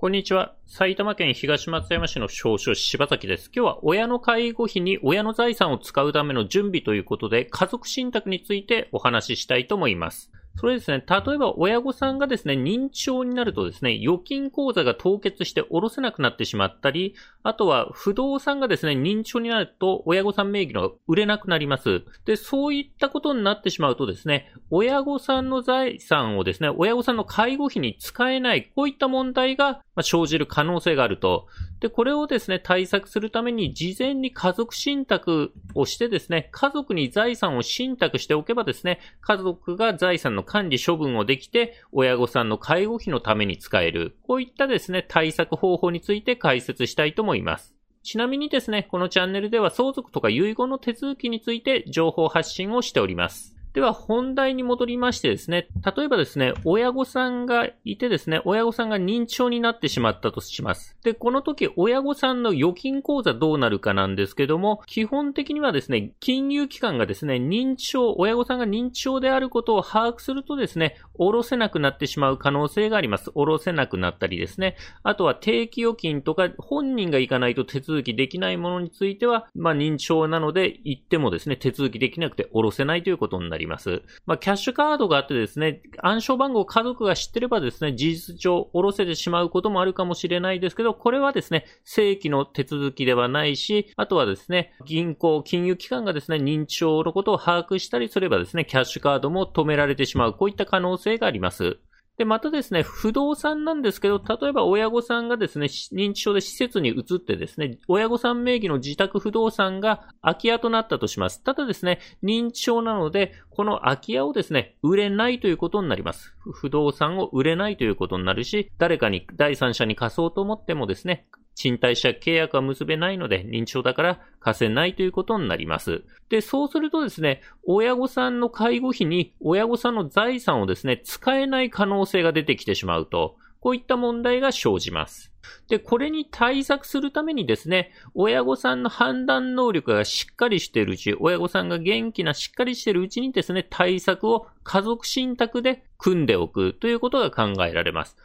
こんにちは。埼玉県東松山市の少々柴崎です。今日は親の介護費に親の財産を使うための準備ということで、家族信託についてお話ししたいと思います。それですね、例えば親御さんがですね、認知症になるとですね、預金口座が凍結して下ろせなくなってしまったり、あとは不動産がですね、認知症になると親御さん名義の売れなくなります。で、そういったことになってしまうとですね、親御さんの財産をですね、親御さんの介護費に使えない、こういった問題が生じる可能性があると。で、これをですね、対策するために事前に家族信託をしてですね、家族に財産を信託しておけばですね、家族が財産の管理処分をできて、親御さんの介護費のために使える。こういったですね、対策方法について解説したいと思います。ちなみにですね、このチャンネルでは相続とか遺言の手続きについて情報発信をしております。では本題に戻りましてですね、例えばですね、親御さんがいてですね、親御さんが認知症になってしまったとします。で、この時親御さんの預金口座どうなるかなんですけども、基本的にはですね、金融機関がですね、認知症、親御さんが認知症であることを把握するとですね、下ろせなくなってしまう可能性があります。下ろせなくなったりですね。あとは定期預金とか本人が行かないと手続きできないものについては、まあ認知症なので行ってもですね、手続きできなくて下ろせないということになります。ります。まあ、キャッシュカードがあってですね、暗証番号を家族が知ってればですね、事実上下ろせてしまうこともあるかもしれないですけど、これはですね、正規の手続きではないし、あとはですね、銀行、金融機関がですね、認知症のことを把握したりすればですね、キャッシュカードも止められてしまう、こういった可能性があります。で、またですね、不動産なんですけど、例えば親御さんがですね、認知症で施設に移ってですね、親御さん名義の自宅不動産が空き家となったとします。ただですね、認知症なので、この空き家をですね、売れないということになります。不動産を売れないということになるし、誰かに、第三者に貸そうと思ってもですね、賃貸借契約は結べないので、認知症だから貸せないということになります。で、そうするとですね、親御さんの介護費に親御さんの財産をですね、使えない可能性が出てきてしまうと、こういった問題が生じます。で、これに対策するためにですね、親御さんの判断能力がしっかりしているうち、親御さんが元気なしっかりしているうちにですね、対策を家族信託で組んでおくということが考えられます。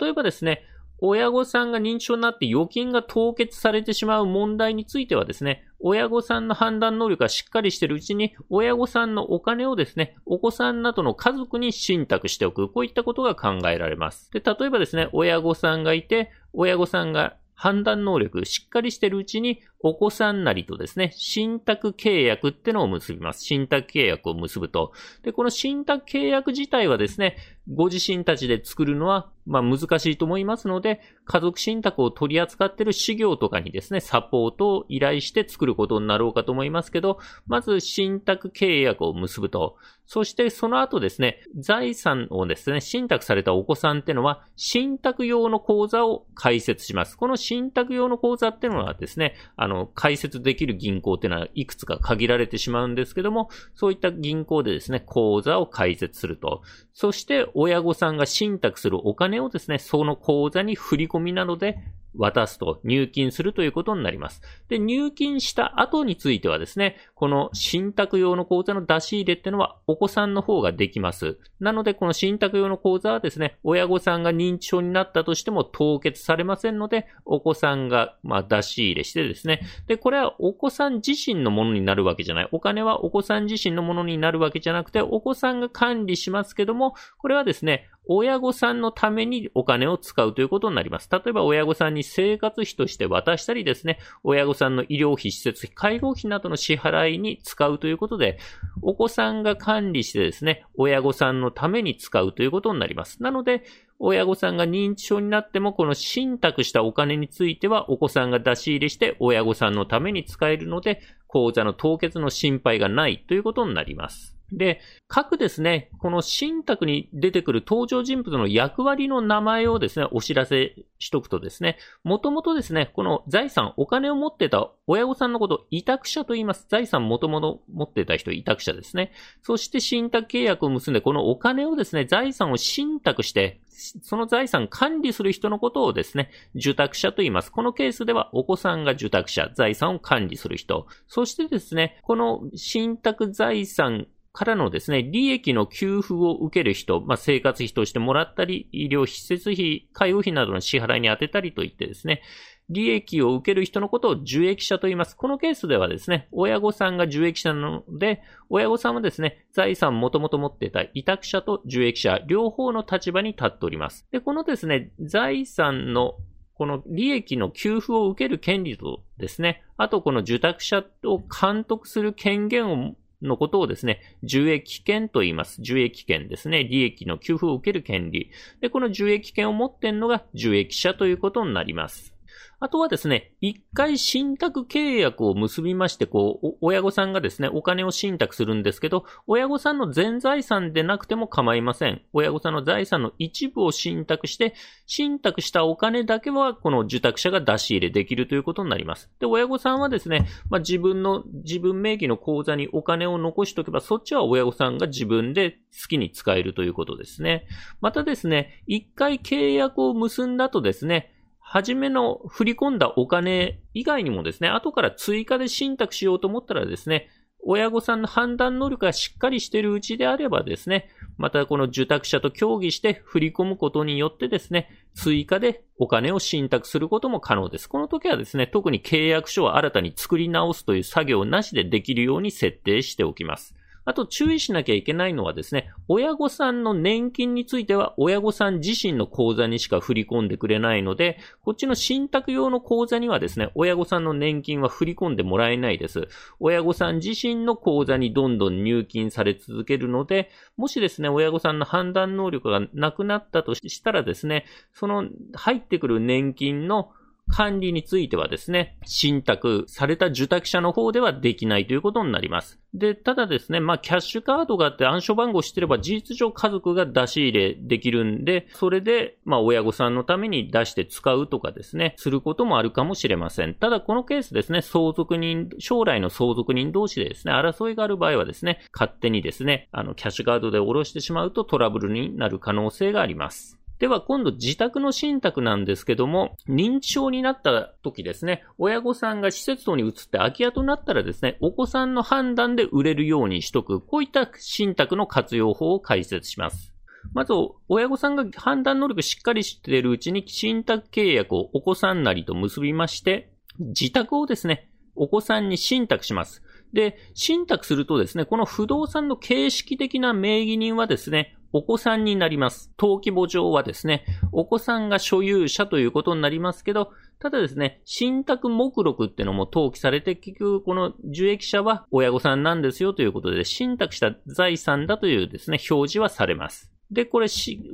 例えばですね、親御さんが認知症になって預金が凍結されてしまう問題についてはですね、親御さんの判断能力がしっかりしているうちに、親御さんのお金をですね、お子さんなどの家族に信託しておく、こういったことが考えられます。で、例えばですね、親御さんがいて、親御さんが判断能力しっかりしているうちに、お子さんなりとですね、信託契約ってのを結びます。信託契約を結ぶと。で、この信託契約自体はですね、ご自身たちで作るのは、まあ難しいと思いますので、家族信託を取り扱っている事業とかにですね、サポートを依頼して作ることになろうかと思いますけど、まず信託契約を結ぶと。そしてその後ですね、財産をですね、信託されたお子さんってのは、信託用の口座を開設します。この信託用の口座ってのはですね、あの、の、開設できる銀行っていうのはいくつか限られてしまうんですけども、そういった銀行でですね、口座を開設すると。そして、親御さんが信託するお金をですね、その口座に振り込みなどで渡すと、入金するということになります。で、入金した後についてはですね、この信託用の口座の出し入れってのはお子さんの方ができます。なので、この信託用の口座はですね、親御さんが認知症になったとしても凍結されませんので、お子さんが、まあ、出し入れしてですね、で、これはお子さん自身のものになるわけじゃない。お金はお子さん自身のものになるわけじゃなくて、お子さんが管理しますけども、これはですね、親御さんのためにお金を使うということになります。例えば親御さんに生活費として渡したりですね、親御さんの医療費、施設費、介護費などの支払いに使うということで、お子さんが管理してですね、親御さんのために使うということになります。なので、親御さんが認知症になっても、この信託したお金については、お子さんが出し入れして親御さんのために使えるので、口座の凍結の心配がないということになります。で、各ですね、この信託に出てくる登場人物の役割の名前をですね、お知らせしとくとですね、もともとですね、この財産、お金を持ってた親御さんのことを委託者と言います。財産もともと持ってた人委託者ですね。そして信託契約を結んで、このお金をですね、財産を信託して、その財産管理する人のことをですね、受託者と言います。このケースではお子さんが受託者、財産を管理する人。そしてですね、この信託財産からのですね、利益の給付を受ける人、まあ、生活費としてもらったり、医療施設費、介護費などの支払いに充てたりといってですね、利益を受ける人のことを受益者と言います。このケースではですね、親御さんが受益者なので、親御さんはですね、財産もともと持っていた委託者と受益者、両方の立場に立っております。で、このですね、財産のこの利益の給付を受ける権利とですね、あとこの受託者を監督する権限をのことをですね、受益権と言います。受益権ですね。利益の給付を受ける権利。で、この受益権を持っているのが受益者ということになります。あとはですね、一回信託契約を結びまして、こう、親御さんがですね、お金を信託するんですけど、親御さんの全財産でなくても構いません。親御さんの財産の一部を信託して、信託したお金だけは、この受託者が出し入れできるということになります。で、親御さんはですね、まあ、自分の、自分名義の口座にお金を残しておけば、そっちは親御さんが自分で好きに使えるということですね。またですね、一回契約を結んだとですね、初めの振り込んだお金以外にもですね、後から追加で信託しようと思ったらですね、親御さんの判断能力がしっかりしているうちであればですね、またこの受託者と協議して振り込むことによってですね、追加でお金を信託することも可能です。この時はですね、特に契約書を新たに作り直すという作業なしでできるように設定しておきます。あと注意しなきゃいけないのはですね、親御さんの年金については親御さん自身の口座にしか振り込んでくれないので、こっちの信託用の口座にはですね、親御さんの年金は振り込んでもらえないです。親御さん自身の口座にどんどん入金され続けるので、もしですね、親御さんの判断能力がなくなったとしたらですね、その入ってくる年金の管理についてはですね、信託された受託者の方ではできないということになります。で、ただですね、まあ、キャッシュカードがあって暗証番号してれば事実上家族が出し入れできるんで、それで、まあ、親御さんのために出して使うとかですね、することもあるかもしれません。ただ、このケースですね、相続人、将来の相続人同士でですね、争いがある場合はですね、勝手にですね、あの、キャッシュカードで下ろしてしまうとトラブルになる可能性があります。では今度自宅の信託なんですけども、認知症になった時ですね、親御さんが施設等に移って空き家となったらですね、お子さんの判断で売れるようにしとく、こういった信託の活用法を解説します。まず、親御さんが判断能力しっかりしているうちに、信託契約をお子さんなりと結びまして、自宅をですね、お子さんに信託します。で、信託するとですね、この不動産の形式的な名義人はですね、お子さんになります。登記簿上はですね、お子さんが所有者ということになりますけど、ただですね、信託目録っていうのも登記されて、結局この受益者は親御さんなんですよということで、信託した財産だというですね、表示はされます。で、これ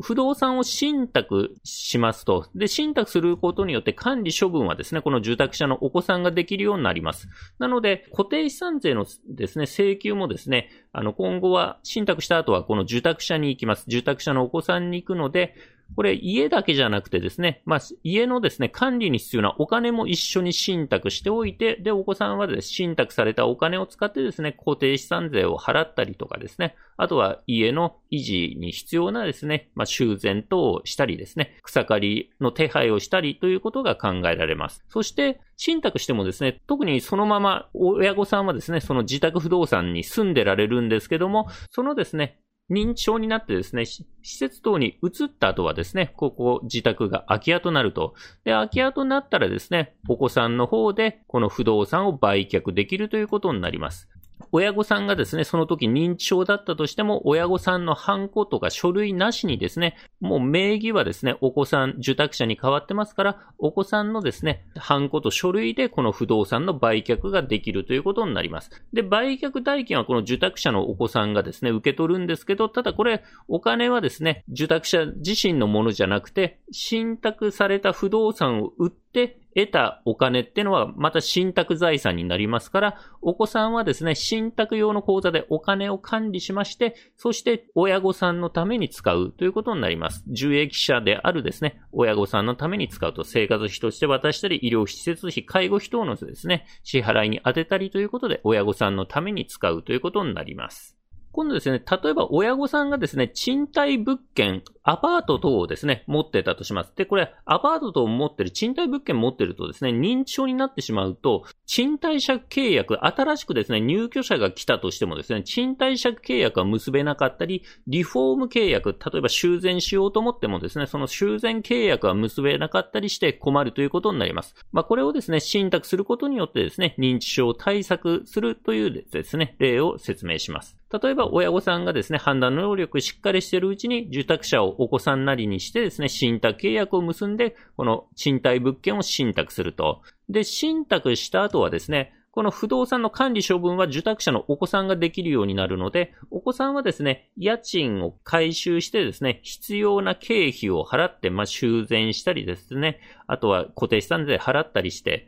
不動産を信託しますと。で、信託することによって管理処分はですね、この住宅者のお子さんができるようになります。なので、固定資産税のですね、請求もですね、あの、今後は信託した後はこの住宅者に行きます。住宅者のお子さんに行くので、これ家だけじゃなくてですね、まあ、家のですね、管理に必要なお金も一緒に信託しておいて、で、お子さんはですね、信託されたお金を使ってですね、固定資産税を払ったりとかですね、あとは家の維持に必要なですね、まあ、修繕等をしたりですね、草刈りの手配をしたりということが考えられます。そして、信託してもですね、特にそのまま親御さんはですね、その自宅不動産に住んでられるんですけども、そのですね、認知症になってですね、施設等に移った後はですね、ここ自宅が空き家となると。で、空き家となったらですね、お子さんの方でこの不動産を売却できるということになります。親御さんがですね、その時認知症だったとしても、親御さんのハンコとか書類なしにですね、もう名義はですね、お子さん、受託者に変わってますから、お子さんのですね、ハンコと書類でこの不動産の売却ができるということになります。で、売却代金はこの受託者のお子さんがですね、受け取るんですけど、ただこれ、お金はですね、受託者自身のものじゃなくて、信託された不動産を売って、得たお金ってのはまた信託財産になりますから、お子さんはですね、信託用の口座でお金を管理しまして、そして親御さんのために使うということになります。受益者であるですね、親御さんのために使うと生活費として渡したり、医療施設費、介護費等のですね、支払いに充てたりということで、親御さんのために使うということになります。今度ですね、例えば親御さんがですね、賃貸物件、アパート等をですね、持ってたとします。で、これ、アパート等を持ってる、賃貸物件持ってるとですね、認知症になってしまうと、賃貸借契約、新しくですね、入居者が来たとしてもですね、賃貸借契約は結べなかったり、リフォーム契約、例えば修繕しようと思ってもですね、その修繕契約は結べなかったりして困るということになります。まあ、これをですね、信託することによってですね、認知症を対策するというですね、例を説明します。例えば親御さんがですね、判断能力しっかりしているうちに受託者をお子さんなりにしてですね、信託契約を結んで、この賃貸物件を信託すると。で、信託した後はですね、この不動産の管理処分は受託者のお子さんができるようになるので、お子さんはですね、家賃を回収してですね、必要な経費を払って、まあ、修繕したりですね、あとは固定資産税払ったりして、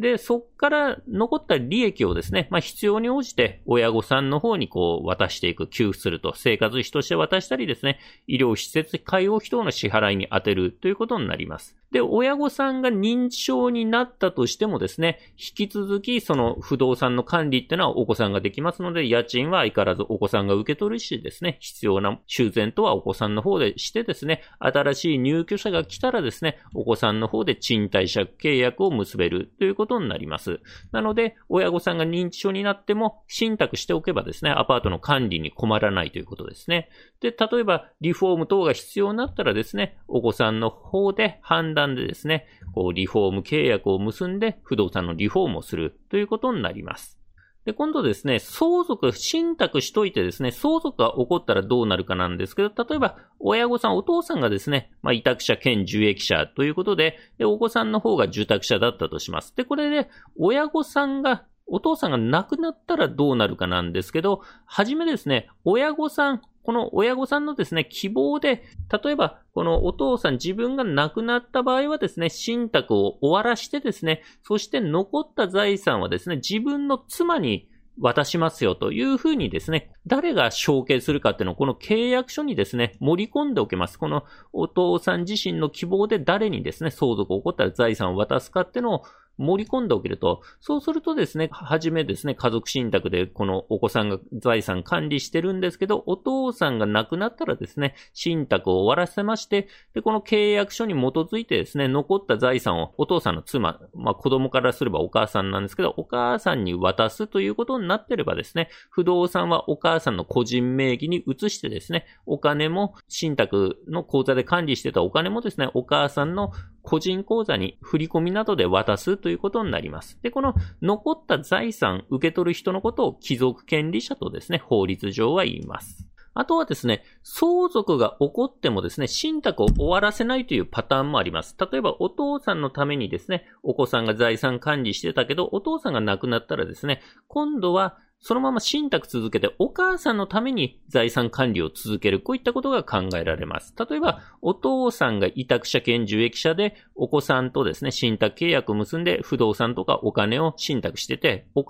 で、そっから残った利益をですね、まあ必要に応じて親御さんの方にこう渡していく、給付すると、生活費として渡したりですね、医療施設介護費等の支払いに充てるということになります。で、親御さんが認知症になったとしてもですね、引き続きその不動産の管理っていうのはお子さんができますので、家賃は相変わらずお子さんが受け取るしですね、必要な修繕とはお子さんの方でしてですね、新しい入居者が来たらですね、お子さんの方で賃貸借契約を結べるということになります。なので、親御さんが認知症になっても、信託しておけばですね、アパートの管理に困らないということですね。で、例えば、リフォーム等が必要になったらですね、お子さんの方で判断間でですね、こう、リフォーム契約を結んで不動産のリフォームをするということになります。で、今度ですね、相続、信託しといてですね、相続が起こったらどうなるかなんですけど、例えば、親御さん、お父さんがですね、まあ、委託者兼受益者ということで、で、お子さんの方が受託者だったとします。で、これで、親御さんがお父さんが亡くなったらどうなるかなんですけど、はじめですね、親御さん、この親御さんのですね、希望で、例えば、このお父さん自分が亡くなった場合はですね、信託を終わらしてですね、そして残った財産はですね、自分の妻に渡しますよというふうにですね、誰が承継するかっていうのをこの契約書にですね、盛り込んでおけます。このお父さん自身の希望で誰にですね、相続を起こったら財産を渡すかっていうのを盛り込んでおけると、そうするとですね、はじめですね、家族信託でこのお子さんが財産管理してるんですけど、お父さんが亡くなったらですね、信託を終わらせまして、で、この契約書に基づいてですね、残った財産をお父さんの妻、まあ子供からすればお母さんなんですけど、お母さんに渡すということになってればですね、不動産はお母さんの個人名義に移してですね、お金も信託の口座で管理してたお金もですね、お母さんの個人口座に振り込みなどで渡すということになります。で、この残った財産受け取る人のことを貴族権利者とですね、法律上は言います。あとはですね、相続が起こってもですね、信託を終わらせないというパターンもあります。例えば、お父さんのためにですね、お子さんが財産管理してたけど、お父さんが亡くなったらですね、今度はそのまま信託続けてお母さんのために財産管理を続ける。こういったことが考えられます。例えば、お父さんが委託者兼受益者で、お子さんとですね、信託契約を結んで不動産とかお金を信託してて、お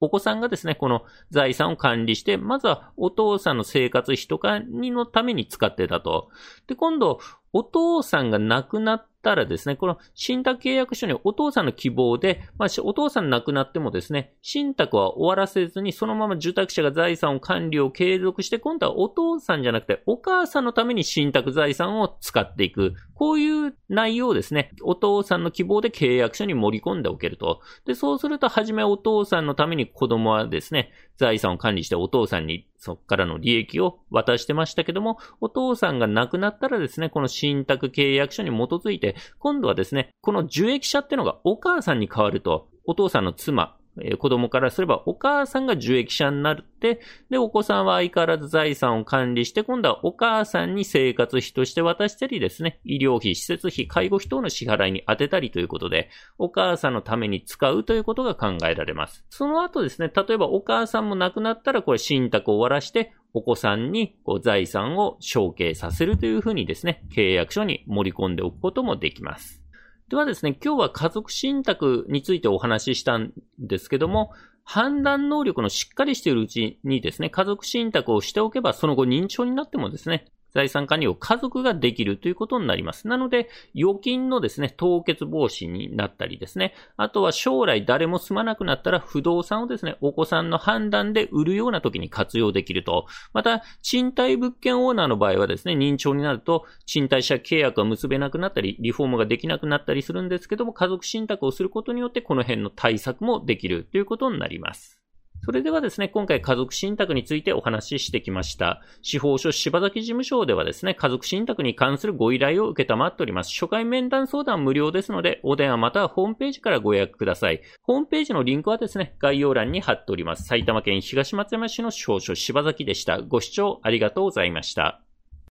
お子さんがですね、この財産を管理して、まずはお父さんの生活費とかにのために使ってたと。で、今度、お父さんが亡くなったらですね、この信託契約書にお父さんの希望で、まあ、お父さん亡くなってもですね、信託は終わらせずに、そのまま受託者が財産を管理を継続して、今度はお父さんじゃなくて、お母さんのために信託財産を使っていく。こういう内容をですね、お父さんの希望で契約書に盛り込んでおけると。で、そうすると、はじめお父さんのために子供はですね、財産を管理してお父さんにそっからの利益を渡してましたけども、お父さんが亡くなったらですね、この信託契約書に基づいて、今度はですね、この受益者ってのがお母さんに変わると、お父さんの妻、え、子供からすればお母さんが受益者になって、で、お子さんは相変わらず財産を管理して、今度はお母さんに生活費として渡したりですね、医療費、施設費、介護費等の支払いに充てたりということで、お母さんのために使うということが考えられます。その後ですね、例えばお母さんも亡くなったらこれ信託を終わらして、お子さんにこう財産を承継させるというふうにですね、契約書に盛り込んでおくこともできます。ではですね、今日は家族信託についてお話ししたんですけども、判断能力のしっかりしているうちにですね、家族信託をしておけば、その後認知症になってもですね、財産管理を家族ができるということになります。なので、預金のですね、凍結防止になったりですね、あとは将来誰も住まなくなったら不動産をですね、お子さんの判断で売るような時に活用できると。また、賃貸物件オーナーの場合はですね、認知症になると、賃貸借契約が結べなくなったり、リフォームができなくなったりするんですけども、家族信託をすることによって、この辺の対策もできるということになります。それではですね、今回家族信託についてお話ししてきました。司法書柴崎事務所ではですね、家族信託に関するご依頼を受けたまっております。初回面談相談無料ですので、お電話またはホームページからご予約ください。ホームページのリンクはですね、概要欄に貼っております。埼玉県東松山市の司法書柴崎でした。ご視聴ありがとうございました。